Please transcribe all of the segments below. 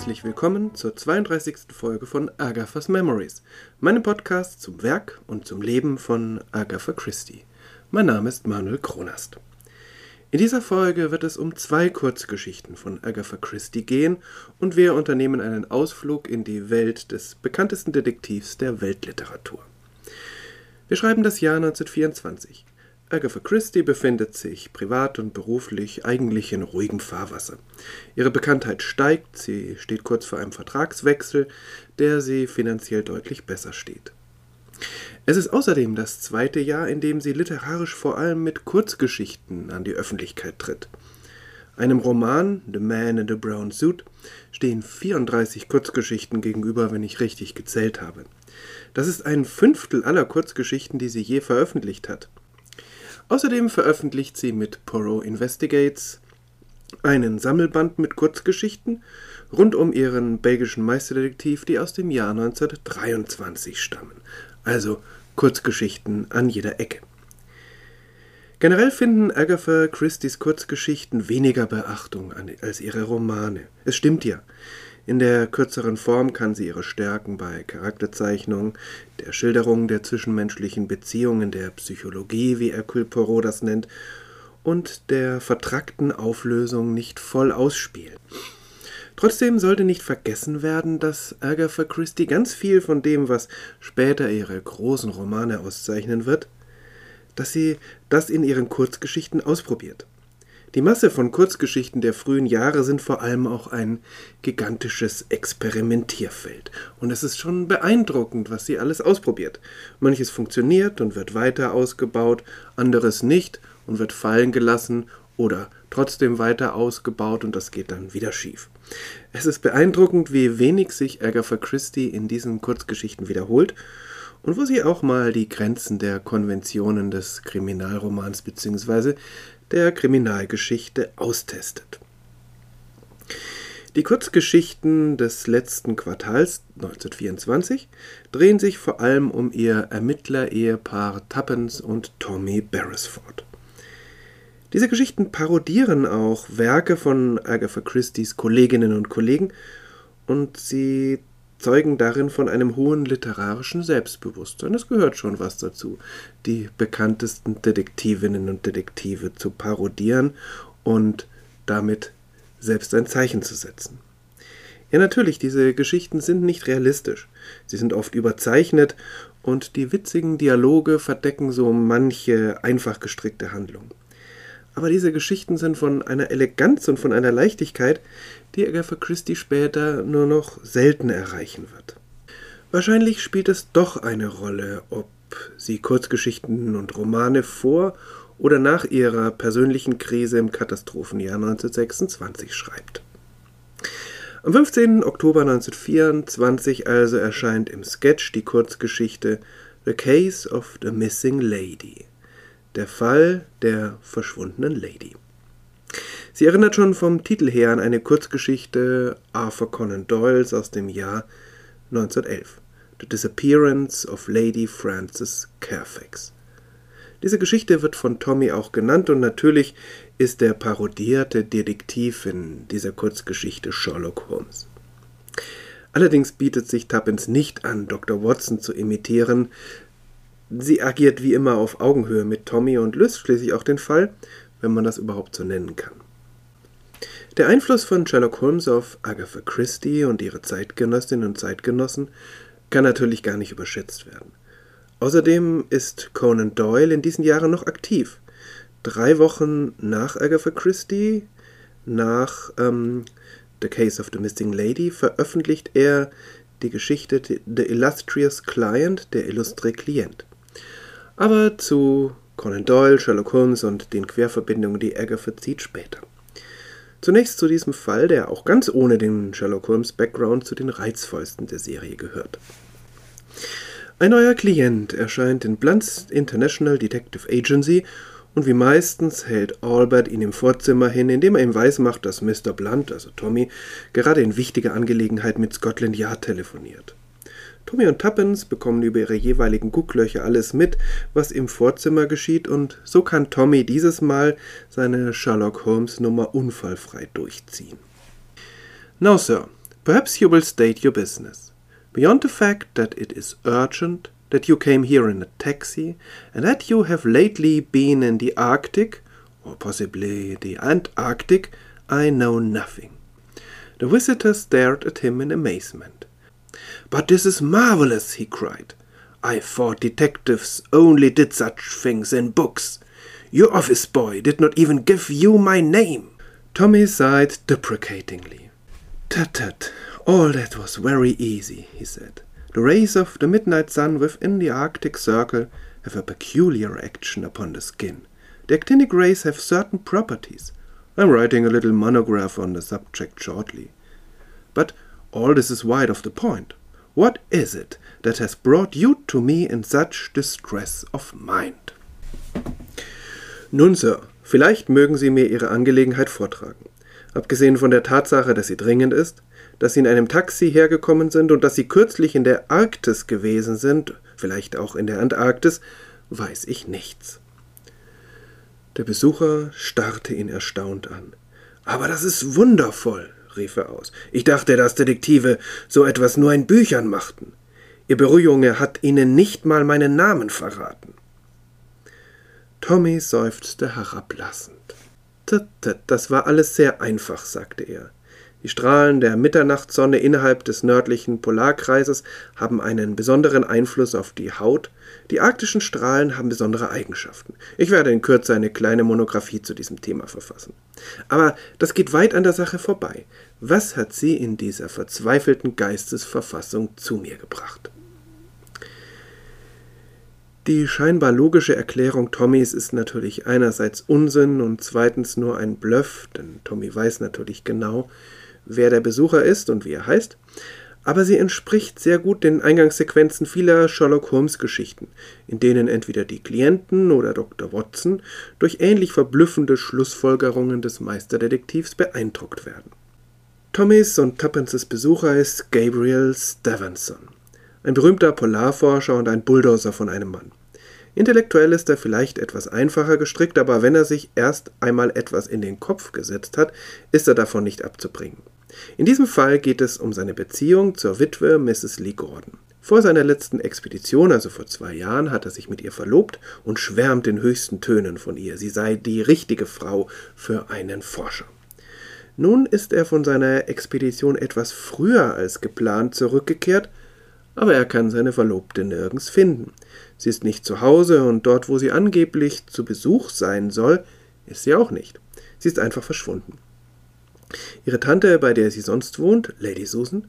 Herzlich willkommen zur 32. Folge von Agatha's Memories, meinem Podcast zum Werk und zum Leben von Agatha Christie. Mein Name ist Manuel Kronast. In dieser Folge wird es um zwei Kurzgeschichten von Agatha Christie gehen und wir unternehmen einen Ausflug in die Welt des bekanntesten Detektivs der Weltliteratur. Wir schreiben das Jahr 1924. Agatha Christie befindet sich privat und beruflich eigentlich in ruhigem Fahrwasser. Ihre Bekanntheit steigt, sie steht kurz vor einem Vertragswechsel, der sie finanziell deutlich besser steht. Es ist außerdem das zweite Jahr, in dem sie literarisch vor allem mit Kurzgeschichten an die Öffentlichkeit tritt. Einem Roman, The Man in the Brown Suit, stehen 34 Kurzgeschichten gegenüber, wenn ich richtig gezählt habe. Das ist ein Fünftel aller Kurzgeschichten, die sie je veröffentlicht hat. Außerdem veröffentlicht sie mit Poirot Investigates einen Sammelband mit Kurzgeschichten rund um ihren belgischen Meisterdetektiv, die aus dem Jahr 1923 stammen also Kurzgeschichten an jeder Ecke. Generell finden Agatha Christie's Kurzgeschichten weniger Beachtung als ihre Romane. Es stimmt ja. In der kürzeren Form kann sie ihre Stärken bei Charakterzeichnung, der Schilderung der zwischenmenschlichen Beziehungen, der Psychologie, wie Hercule Poirot das nennt, und der vertrackten Auflösung nicht voll ausspielen. Trotzdem sollte nicht vergessen werden, dass Agatha Christie ganz viel von dem, was später ihre großen Romane auszeichnen wird, dass sie das in ihren Kurzgeschichten ausprobiert. Die Masse von Kurzgeschichten der frühen Jahre sind vor allem auch ein gigantisches Experimentierfeld. Und es ist schon beeindruckend, was sie alles ausprobiert. Manches funktioniert und wird weiter ausgebaut, anderes nicht und wird fallen gelassen oder trotzdem weiter ausgebaut und das geht dann wieder schief. Es ist beeindruckend, wie wenig sich Agatha Christie in diesen Kurzgeschichten wiederholt und wo sie auch mal die Grenzen der Konventionen des Kriminalromans bzw. der Kriminalgeschichte austestet. Die Kurzgeschichten des letzten Quartals 1924 drehen sich vor allem um ihr Ermittler-Ehepaar Tuppence und Tommy Beresford. Diese Geschichten parodieren auch Werke von Agatha Christie's Kolleginnen und Kollegen und sie zeugen darin von einem hohen literarischen Selbstbewusstsein. Es gehört schon was dazu, die bekanntesten Detektivinnen und Detektive zu parodieren und damit selbst ein Zeichen zu setzen. Ja, natürlich, diese Geschichten sind nicht realistisch. Sie sind oft überzeichnet und die witzigen Dialoge verdecken so manche einfach gestrickte Handlung aber diese Geschichten sind von einer Eleganz und von einer Leichtigkeit, die Agatha Christie später nur noch selten erreichen wird. Wahrscheinlich spielt es doch eine Rolle, ob sie Kurzgeschichten und Romane vor oder nach ihrer persönlichen Krise im Katastrophenjahr 1926 schreibt. Am 15. Oktober 1924 also erscheint im Sketch die Kurzgeschichte The Case of the Missing Lady. Der Fall der verschwundenen Lady. Sie erinnert schon vom Titel her an eine Kurzgeschichte Arthur Conan Doyles aus dem Jahr 1911, The Disappearance of Lady Frances Carfax. Diese Geschichte wird von Tommy auch genannt und natürlich ist der parodierte Detektiv in dieser Kurzgeschichte Sherlock Holmes. Allerdings bietet sich Tuppence nicht an, Dr. Watson zu imitieren, Sie agiert wie immer auf Augenhöhe mit Tommy und löst schließlich auch den Fall, wenn man das überhaupt so nennen kann. Der Einfluss von Sherlock Holmes auf Agatha Christie und ihre Zeitgenössinnen und Zeitgenossen kann natürlich gar nicht überschätzt werden. Außerdem ist Conan Doyle in diesen Jahren noch aktiv. Drei Wochen nach Agatha Christie, nach ähm, The Case of the Missing Lady, veröffentlicht er die Geschichte The Illustrious Client, der illustre Klient. Aber zu Conan Doyle, Sherlock Holmes und den Querverbindungen, die Agatha zieht, später. Zunächst zu diesem Fall, der auch ganz ohne den Sherlock Holmes Background zu den reizvollsten der Serie gehört. Ein neuer Klient erscheint in Blunts International Detective Agency und wie meistens hält Albert ihn im Vorzimmer hin, indem er ihm weismacht, dass Mr. Blunt, also Tommy, gerade in wichtiger Angelegenheit mit Scotland Yard telefoniert. Tommy und Tuppence bekommen über ihre jeweiligen Gucklöcher alles mit, was im Vorzimmer geschieht, und so kann Tommy dieses Mal seine Sherlock Holmes Nummer unfallfrei durchziehen. Now, sir, perhaps you will state your business. Beyond the fact that it is urgent, that you came here in a taxi, and that you have lately been in the Arctic, or possibly the Antarctic, I know nothing. The visitor stared at him in amazement. But this is marvelous, he cried. I thought detectives only did such things in books. Your office boy did not even give you my name. Tommy sighed deprecatingly. Tut tut, all that was very easy, he said. The rays of the midnight sun within the Arctic Circle have a peculiar action upon the skin. The actinic rays have certain properties. I'm writing a little monograph on the subject shortly. But all this is wide of the point. What is it that has brought you to me in such distress of mind? Nun, Sir, vielleicht mögen Sie mir Ihre Angelegenheit vortragen. Abgesehen von der Tatsache, dass sie dringend ist, dass Sie in einem Taxi hergekommen sind und dass Sie kürzlich in der Arktis gewesen sind, vielleicht auch in der Antarktis, weiß ich nichts. Der Besucher starrte ihn erstaunt an. Aber das ist wundervoll, rief er aus. Ich dachte, dass Detektive so etwas nur in Büchern machten. Ihr Bürojunge hat Ihnen nicht mal meinen Namen verraten. Tommy seufzte herablassend. Das war alles sehr einfach, sagte er. Die Strahlen der Mitternachtssonne innerhalb des nördlichen Polarkreises haben einen besonderen Einfluss auf die Haut. Die arktischen Strahlen haben besondere Eigenschaften. Ich werde in Kürze eine kleine Monographie zu diesem Thema verfassen. Aber das geht weit an der Sache vorbei. Was hat sie in dieser verzweifelten Geistesverfassung zu mir gebracht? Die scheinbar logische Erklärung Tommys ist natürlich einerseits Unsinn und zweitens nur ein Bluff, denn Tommy weiß natürlich genau, wer der Besucher ist und wie er heißt, aber sie entspricht sehr gut den Eingangssequenzen vieler Sherlock Holmes Geschichten, in denen entweder die Klienten oder Dr. Watson durch ähnlich verblüffende Schlussfolgerungen des Meisterdetektivs beeindruckt werden. Tommys und Tuppences Besucher ist Gabriel Stevenson, ein berühmter Polarforscher und ein Bulldozer von einem Mann. Intellektuell ist er vielleicht etwas einfacher gestrickt, aber wenn er sich erst einmal etwas in den Kopf gesetzt hat, ist er davon nicht abzubringen. In diesem Fall geht es um seine Beziehung zur Witwe Mrs. Lee Gordon. Vor seiner letzten Expedition, also vor zwei Jahren, hat er sich mit ihr verlobt und schwärmt in höchsten Tönen von ihr. Sie sei die richtige Frau für einen Forscher. Nun ist er von seiner Expedition etwas früher als geplant zurückgekehrt, aber er kann seine Verlobte nirgends finden. Sie ist nicht zu Hause und dort, wo sie angeblich zu Besuch sein soll, ist sie auch nicht. Sie ist einfach verschwunden. Ihre Tante, bei der sie sonst wohnt, Lady Susan,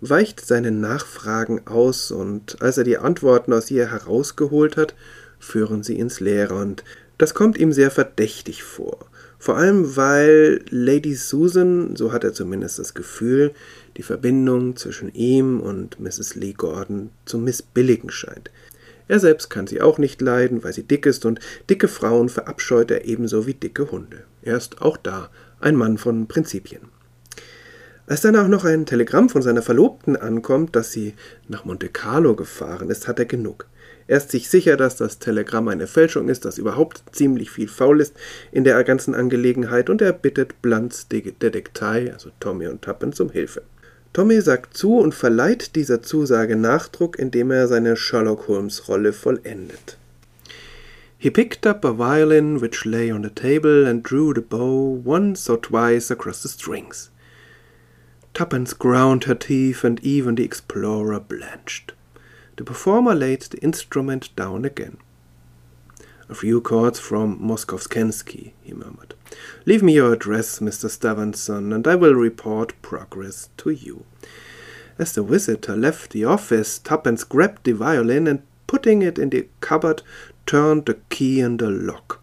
weicht seinen Nachfragen aus, und als er die Antworten aus ihr herausgeholt hat, führen sie ins Leere, und das kommt ihm sehr verdächtig vor. Vor allem, weil Lady Susan, so hat er zumindest das Gefühl, die Verbindung zwischen ihm und Mrs. Lee Gordon zu missbilligen scheint. Er selbst kann sie auch nicht leiden, weil sie dick ist, und dicke Frauen verabscheut er ebenso wie dicke Hunde. Er ist auch da ein Mann von Prinzipien. Als dann auch noch ein Telegramm von seiner Verlobten ankommt, dass sie nach Monte Carlo gefahren ist, hat er genug. Er ist sich sicher, dass das Telegramm eine Fälschung ist, dass überhaupt ziemlich viel faul ist in der ganzen Angelegenheit, und er bittet Blunts Detektei, also Tommy und Tuppen, um Hilfe. Tommy sagt zu und verleiht dieser Zusage Nachdruck, indem er seine Sherlock Holmes Rolle vollendet. He picked up a violin which lay on the table and drew the bow once or twice across the strings. Tuppence ground her teeth and even the explorer blanched. The performer laid the instrument down again. A few chords from Moskowskensky, he murmured. Leave me your address, Mr. Stevenson, and I will report progress to you. As the visitor left the office, Tuppence grabbed the violin and, putting it in the cupboard, turned the key in the lock.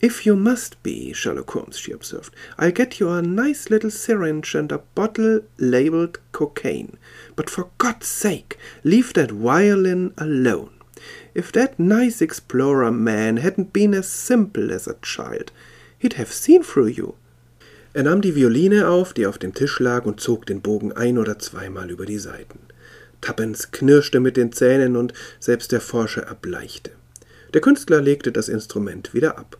If you must be, Sherlock Holmes, she observed, I'll get you a nice little syringe and a bottle labeled cocaine. But for God's sake, leave that violin alone. If that nice explorer man hadn't been as simple as a child, He'd have seen through you. Er nahm die Violine auf, die auf dem Tisch lag, und zog den Bogen ein oder zweimal über die Saiten. Tappens knirschte mit den Zähnen und selbst der Forscher erbleichte. Der Künstler legte das Instrument wieder ab.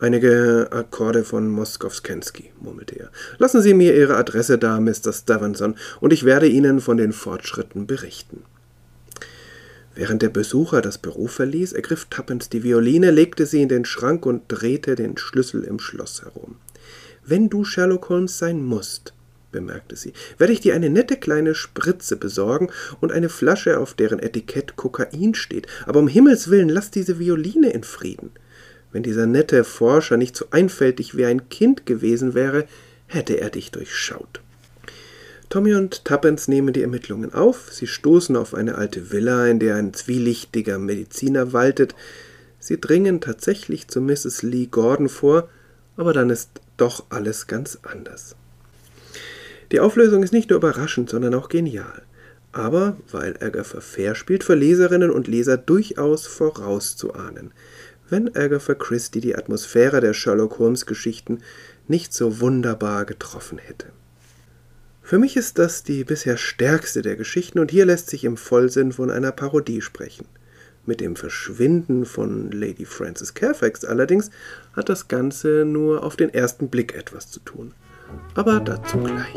Einige Akkorde von Moskowskensky, murmelte er. Lassen Sie mir Ihre Adresse da, Mr. Stevenson, und ich werde Ihnen von den Fortschritten berichten. Während der Besucher das Büro verließ, ergriff Tappens die Violine, legte sie in den Schrank und drehte den Schlüssel im Schloss herum. Wenn du Sherlock Holmes sein musst, bemerkte sie, werde ich dir eine nette kleine Spritze besorgen und eine Flasche, auf deren Etikett Kokain steht. Aber um Himmels willen, lass diese Violine in Frieden. Wenn dieser nette Forscher nicht so einfältig wie ein Kind gewesen wäre, hätte er dich durchschaut. Tommy und Tuppence nehmen die Ermittlungen auf. Sie stoßen auf eine alte Villa, in der ein zwielichtiger Mediziner waltet. Sie dringen tatsächlich zu Mrs. Lee Gordon vor, aber dann ist doch alles ganz anders. Die Auflösung ist nicht nur überraschend, sondern auch genial. Aber, weil Agatha fair spielt, für Leserinnen und Leser durchaus vorauszuahnen. Wenn Agatha Christie die Atmosphäre der Sherlock Holmes Geschichten nicht so wunderbar getroffen hätte. Für mich ist das die bisher stärkste der Geschichten und hier lässt sich im Vollsinn von einer Parodie sprechen. Mit dem Verschwinden von Lady Frances Fairfax allerdings hat das Ganze nur auf den ersten Blick etwas zu tun. Aber dazu gleich.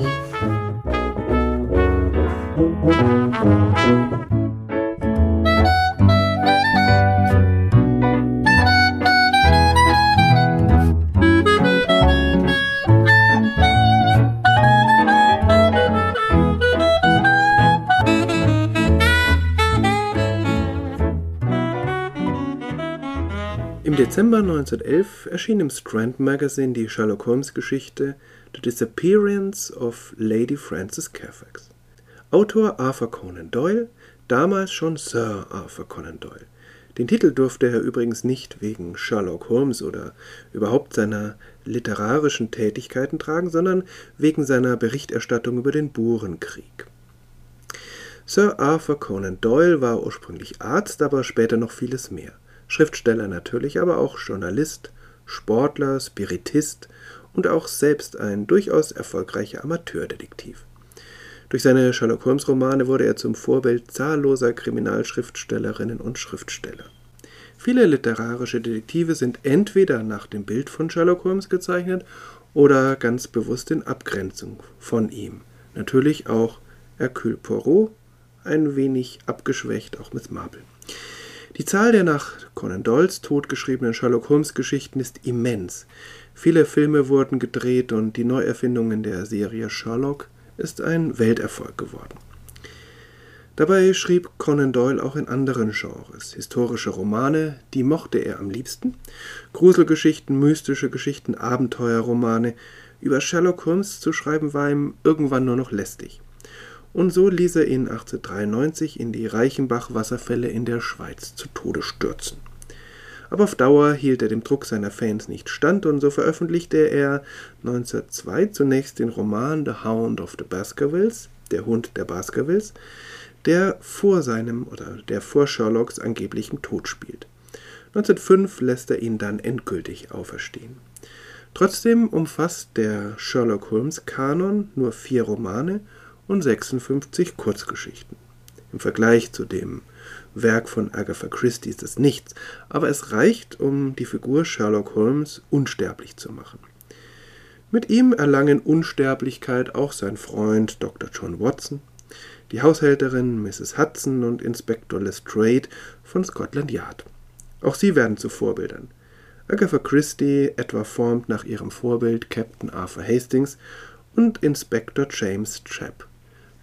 Dezember 1911 erschien im Strand Magazine die Sherlock Holmes Geschichte The Disappearance of Lady Frances Fairfax. Autor Arthur Conan Doyle, damals schon Sir Arthur Conan Doyle. Den Titel durfte er übrigens nicht wegen Sherlock Holmes oder überhaupt seiner literarischen Tätigkeiten tragen, sondern wegen seiner Berichterstattung über den Burenkrieg. Sir Arthur Conan Doyle war ursprünglich Arzt, aber später noch vieles mehr. Schriftsteller natürlich, aber auch Journalist, Sportler, Spiritist und auch selbst ein durchaus erfolgreicher Amateurdetektiv. Durch seine Sherlock Holmes Romane wurde er zum Vorbild zahlloser Kriminalschriftstellerinnen und Schriftsteller. Viele literarische Detektive sind entweder nach dem Bild von Sherlock Holmes gezeichnet oder ganz bewusst in Abgrenzung von ihm. Natürlich auch Hercule Poirot, ein wenig abgeschwächt auch Miss Marple. Die Zahl der nach Conan Doyles Tod geschriebenen Sherlock Holmes Geschichten ist immens. Viele Filme wurden gedreht und die Neuerfindung in der Serie Sherlock ist ein Welterfolg geworden. Dabei schrieb Conan Doyle auch in anderen Genres. Historische Romane, die mochte er am liebsten, Gruselgeschichten, mystische Geschichten, Abenteuerromane. Über Sherlock Holmes zu schreiben war ihm irgendwann nur noch lästig und so ließ er ihn 1893 in die Reichenbach-Wasserfälle in der Schweiz zu Tode stürzen. Aber auf Dauer hielt er dem Druck seiner Fans nicht stand und so veröffentlichte er 1902 zunächst den Roman The Hound of the Baskervilles, der Hund der Baskervilles, der vor seinem oder der vor Sherlocks angeblichem Tod spielt. 1905 lässt er ihn dann endgültig auferstehen. Trotzdem umfasst der Sherlock Holmes Kanon nur vier Romane und 56 Kurzgeschichten. Im Vergleich zu dem Werk von Agatha Christie ist es nichts, aber es reicht, um die Figur Sherlock Holmes unsterblich zu machen. Mit ihm erlangen Unsterblichkeit auch sein Freund Dr. John Watson, die Haushälterin Mrs. Hudson und Inspektor Lestrade von Scotland Yard. Auch sie werden zu Vorbildern. Agatha Christie etwa formt nach ihrem Vorbild Captain Arthur Hastings und Inspektor James Chapp.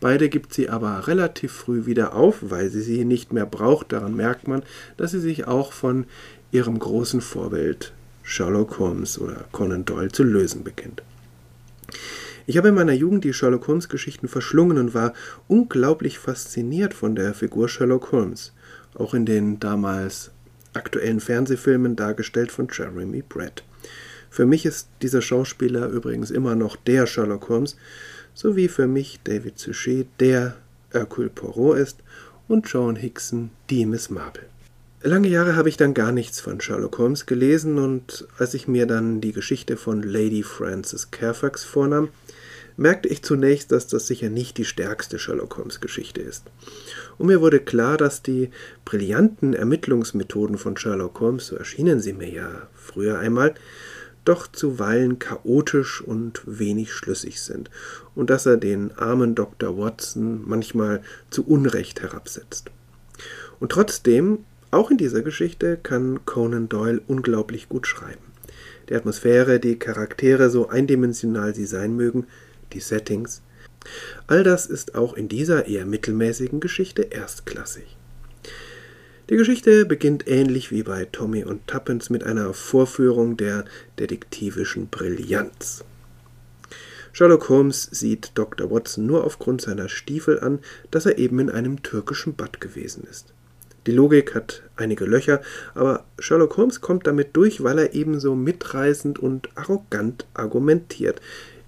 Beide gibt sie aber relativ früh wieder auf, weil sie sie nicht mehr braucht. Daran merkt man, dass sie sich auch von ihrem großen Vorbild Sherlock Holmes oder Conan Doyle zu lösen beginnt. Ich habe in meiner Jugend die Sherlock Holmes Geschichten verschlungen und war unglaublich fasziniert von der Figur Sherlock Holmes, auch in den damals aktuellen Fernsehfilmen dargestellt von Jeremy Brett. Für mich ist dieser Schauspieler übrigens immer noch der Sherlock Holmes, sowie für mich David Suchet der Hercule Poirot ist und Joan Hickson die Miss Marple. Lange Jahre habe ich dann gar nichts von Sherlock Holmes gelesen und als ich mir dann die Geschichte von Lady Frances Fairfax vornahm, merkte ich zunächst, dass das sicher nicht die stärkste Sherlock Holmes Geschichte ist. Und mir wurde klar, dass die brillanten Ermittlungsmethoden von Sherlock Holmes, so erschienen sie mir ja früher einmal, doch zuweilen chaotisch und wenig schlüssig sind und dass er den armen Dr. Watson manchmal zu Unrecht herabsetzt. Und trotzdem, auch in dieser Geschichte kann Conan Doyle unglaublich gut schreiben. Die Atmosphäre, die Charaktere, so eindimensional sie sein mögen, die Settings, all das ist auch in dieser eher mittelmäßigen Geschichte erstklassig. Die Geschichte beginnt ähnlich wie bei Tommy und Tuppence mit einer Vorführung der detektivischen Brillanz. Sherlock Holmes sieht Dr. Watson nur aufgrund seiner Stiefel an, dass er eben in einem türkischen Bad gewesen ist. Die Logik hat einige Löcher, aber Sherlock Holmes kommt damit durch, weil er ebenso mitreißend und arrogant argumentiert.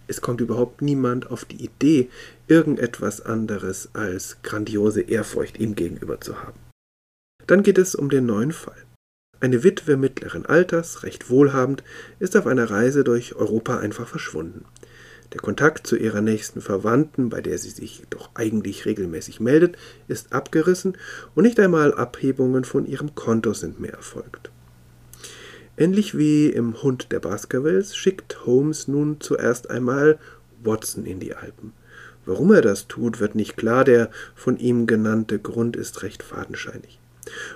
Es kommt überhaupt niemand auf die Idee, irgendetwas anderes als grandiose Ehrfurcht ihm gegenüber zu haben. Dann geht es um den neuen Fall. Eine Witwe mittleren Alters, recht wohlhabend, ist auf einer Reise durch Europa einfach verschwunden. Der Kontakt zu ihrer nächsten Verwandten, bei der sie sich doch eigentlich regelmäßig meldet, ist abgerissen und nicht einmal Abhebungen von ihrem Konto sind mehr erfolgt. Ähnlich wie im Hund der Baskervilles schickt Holmes nun zuerst einmal Watson in die Alpen. Warum er das tut, wird nicht klar, der von ihm genannte Grund ist recht fadenscheinig.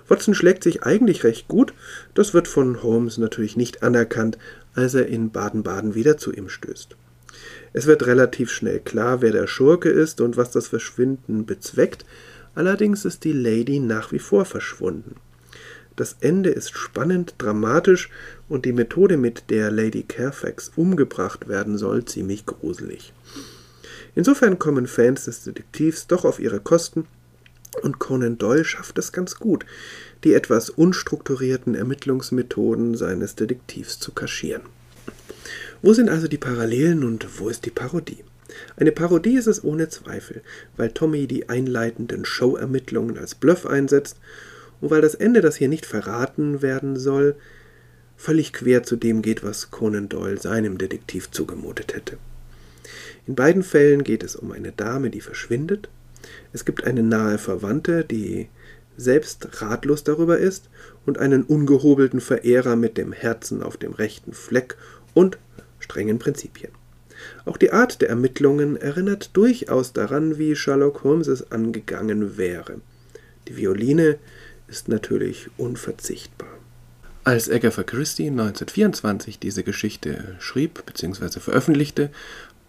Watson schlägt sich eigentlich recht gut, das wird von Holmes natürlich nicht anerkannt, als er in Baden-Baden wieder zu ihm stößt. Es wird relativ schnell klar, wer der Schurke ist und was das Verschwinden bezweckt, allerdings ist die Lady nach wie vor verschwunden. Das Ende ist spannend, dramatisch und die Methode, mit der Lady Carfax umgebracht werden soll, ziemlich gruselig. Insofern kommen Fans des Detektivs doch auf ihre Kosten und Conan Doyle schafft es ganz gut, die etwas unstrukturierten Ermittlungsmethoden seines Detektivs zu kaschieren. Wo sind also die Parallelen und wo ist die Parodie? Eine Parodie ist es ohne Zweifel, weil Tommy die einleitenden Show-Ermittlungen als Bluff einsetzt und weil das Ende, das hier nicht verraten werden soll, völlig quer zu dem geht, was Conan Doyle seinem Detektiv zugemutet hätte. In beiden Fällen geht es um eine Dame, die verschwindet. Es gibt eine nahe Verwandte, die selbst ratlos darüber ist, und einen ungehobelten Verehrer mit dem Herzen auf dem rechten Fleck und strengen Prinzipien. Auch die Art der Ermittlungen erinnert durchaus daran, wie Sherlock Holmes es angegangen wäre. Die Violine ist natürlich unverzichtbar. Als Agatha Christie 1924 diese Geschichte schrieb bzw. veröffentlichte,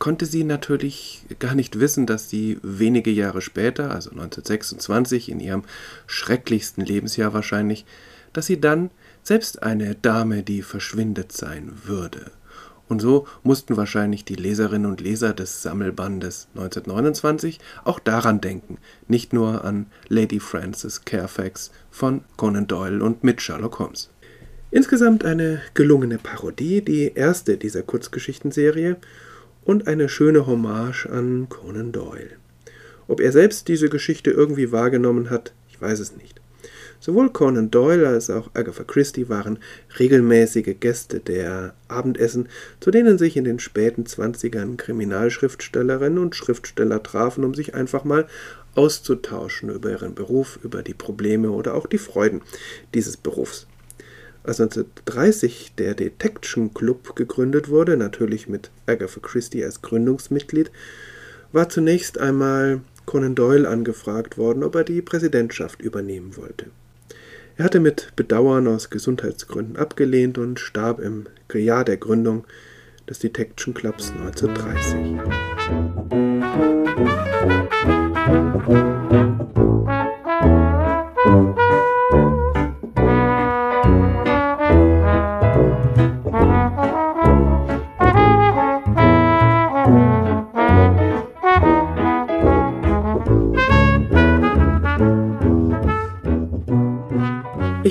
konnte sie natürlich gar nicht wissen, dass sie wenige Jahre später, also 1926, in ihrem schrecklichsten Lebensjahr wahrscheinlich, dass sie dann selbst eine Dame, die verschwindet sein würde. Und so mussten wahrscheinlich die Leserinnen und Leser des Sammelbandes 1929 auch daran denken, nicht nur an Lady Frances Carfax von Conan Doyle und mit Sherlock Holmes. Insgesamt eine gelungene Parodie, die erste dieser Kurzgeschichtenserie und eine schöne Hommage an Conan Doyle. Ob er selbst diese Geschichte irgendwie wahrgenommen hat, ich weiß es nicht. Sowohl Conan Doyle als auch Agatha Christie waren regelmäßige Gäste der Abendessen, zu denen sich in den späten Zwanzigern Kriminalschriftstellerinnen und Schriftsteller trafen, um sich einfach mal auszutauschen über ihren Beruf, über die Probleme oder auch die Freuden dieses Berufs. Als 1930 der Detection Club gegründet wurde, natürlich mit Agatha Christie als Gründungsmitglied, war zunächst einmal Conan Doyle angefragt worden, ob er die Präsidentschaft übernehmen wollte. Er hatte mit Bedauern aus Gesundheitsgründen abgelehnt und starb im Jahr der Gründung des Detection Clubs 1930.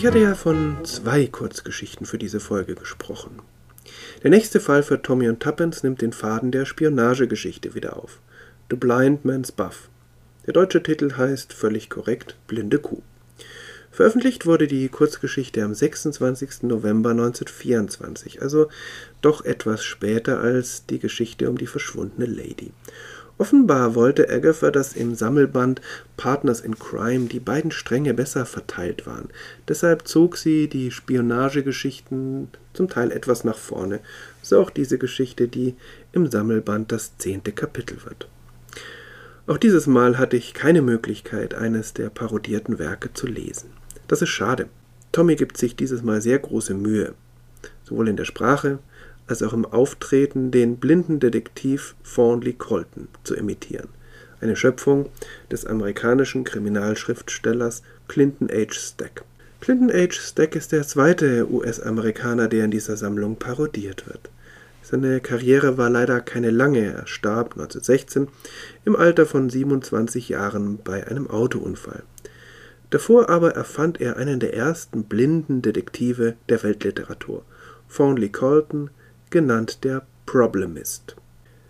Ich hatte ja von zwei Kurzgeschichten für diese Folge gesprochen. Der nächste Fall für Tommy und Tuppence nimmt den Faden der Spionagegeschichte wieder auf. The Blind Man's Buff. Der deutsche Titel heißt völlig korrekt Blinde Kuh. Veröffentlicht wurde die Kurzgeschichte am 26. November 1924, also doch etwas später als die Geschichte um die verschwundene Lady. Offenbar wollte Agatha, dass im Sammelband Partners in Crime die beiden Stränge besser verteilt waren. Deshalb zog sie die Spionagegeschichten zum Teil etwas nach vorne, so auch diese Geschichte, die im Sammelband das zehnte Kapitel wird. Auch dieses Mal hatte ich keine Möglichkeit, eines der parodierten Werke zu lesen. Das ist schade. Tommy gibt sich dieses Mal sehr große Mühe, sowohl in der Sprache als auch im Auftreten den blinden Detektiv Thornley Colton zu imitieren, eine Schöpfung des amerikanischen Kriminalschriftstellers Clinton H. Stack. Clinton H. Stack ist der zweite US-Amerikaner, der in dieser Sammlung parodiert wird. Seine Karriere war leider keine lange. Er starb 1916 im Alter von 27 Jahren bei einem Autounfall. Davor aber erfand er einen der ersten blinden Detektive der Weltliteratur, Thornley Colton, genannt der Problemist.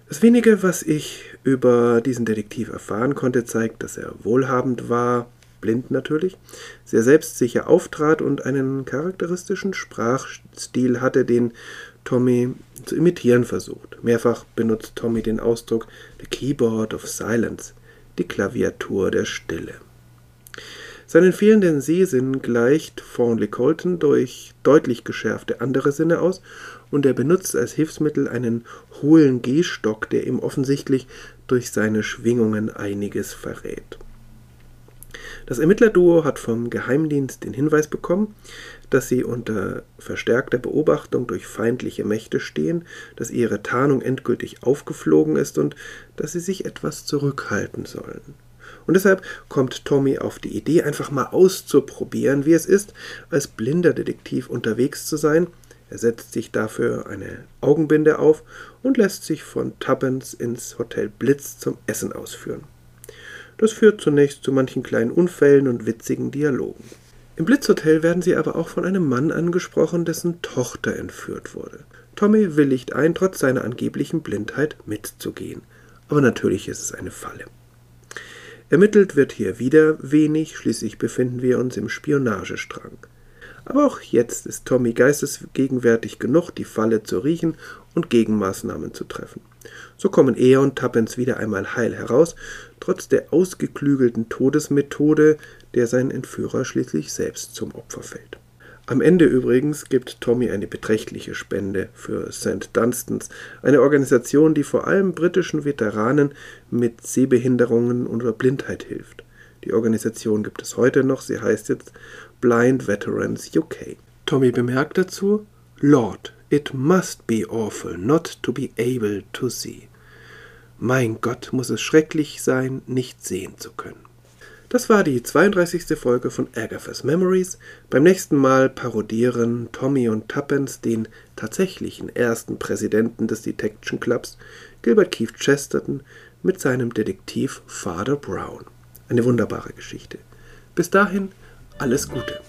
Das wenige, was ich über diesen Detektiv erfahren konnte, zeigt, dass er wohlhabend war, blind natürlich, sehr selbstsicher auftrat und einen charakteristischen Sprachstil hatte, den Tommy zu imitieren versucht. Mehrfach benutzt Tommy den Ausdruck The Keyboard of Silence, die Klaviatur der Stille. Seinen fehlenden Sehsinn gleicht Thornley Colton durch deutlich geschärfte andere Sinne aus und er benutzt als Hilfsmittel einen hohlen Gehstock, der ihm offensichtlich durch seine Schwingungen einiges verrät. Das Ermittlerduo hat vom Geheimdienst den Hinweis bekommen, dass sie unter verstärkter Beobachtung durch feindliche Mächte stehen, dass ihre Tarnung endgültig aufgeflogen ist und dass sie sich etwas zurückhalten sollen. Und deshalb kommt Tommy auf die Idee, einfach mal auszuprobieren, wie es ist, als blinder Detektiv unterwegs zu sein. Er setzt sich dafür eine Augenbinde auf und lässt sich von Tuppence ins Hotel Blitz zum Essen ausführen. Das führt zunächst zu manchen kleinen Unfällen und witzigen Dialogen. Im Blitzhotel werden sie aber auch von einem Mann angesprochen, dessen Tochter entführt wurde. Tommy willigt ein, trotz seiner angeblichen Blindheit mitzugehen. Aber natürlich ist es eine Falle. Ermittelt wird hier wieder wenig, schließlich befinden wir uns im Spionagestrang. Aber auch jetzt ist Tommy geistesgegenwärtig genug, die Falle zu riechen und Gegenmaßnahmen zu treffen. So kommen er und Tappens wieder einmal heil heraus, trotz der ausgeklügelten Todesmethode, der sein Entführer schließlich selbst zum Opfer fällt. Am Ende übrigens gibt Tommy eine beträchtliche Spende für St. Dunstans, eine Organisation, die vor allem britischen Veteranen mit Sehbehinderungen oder Blindheit hilft. Die Organisation gibt es heute noch, sie heißt jetzt Blind Veterans UK. Tommy bemerkt dazu, Lord, it must be awful not to be able to see. Mein Gott, muss es schrecklich sein, nicht sehen zu können. Das war die 32. Folge von Agatha's Memories. Beim nächsten Mal parodieren Tommy und Tuppence den tatsächlichen ersten Präsidenten des Detection Clubs, Gilbert Keith Chesterton, mit seinem Detektiv Father Brown. Eine wunderbare Geschichte. Bis dahin, alles Gute.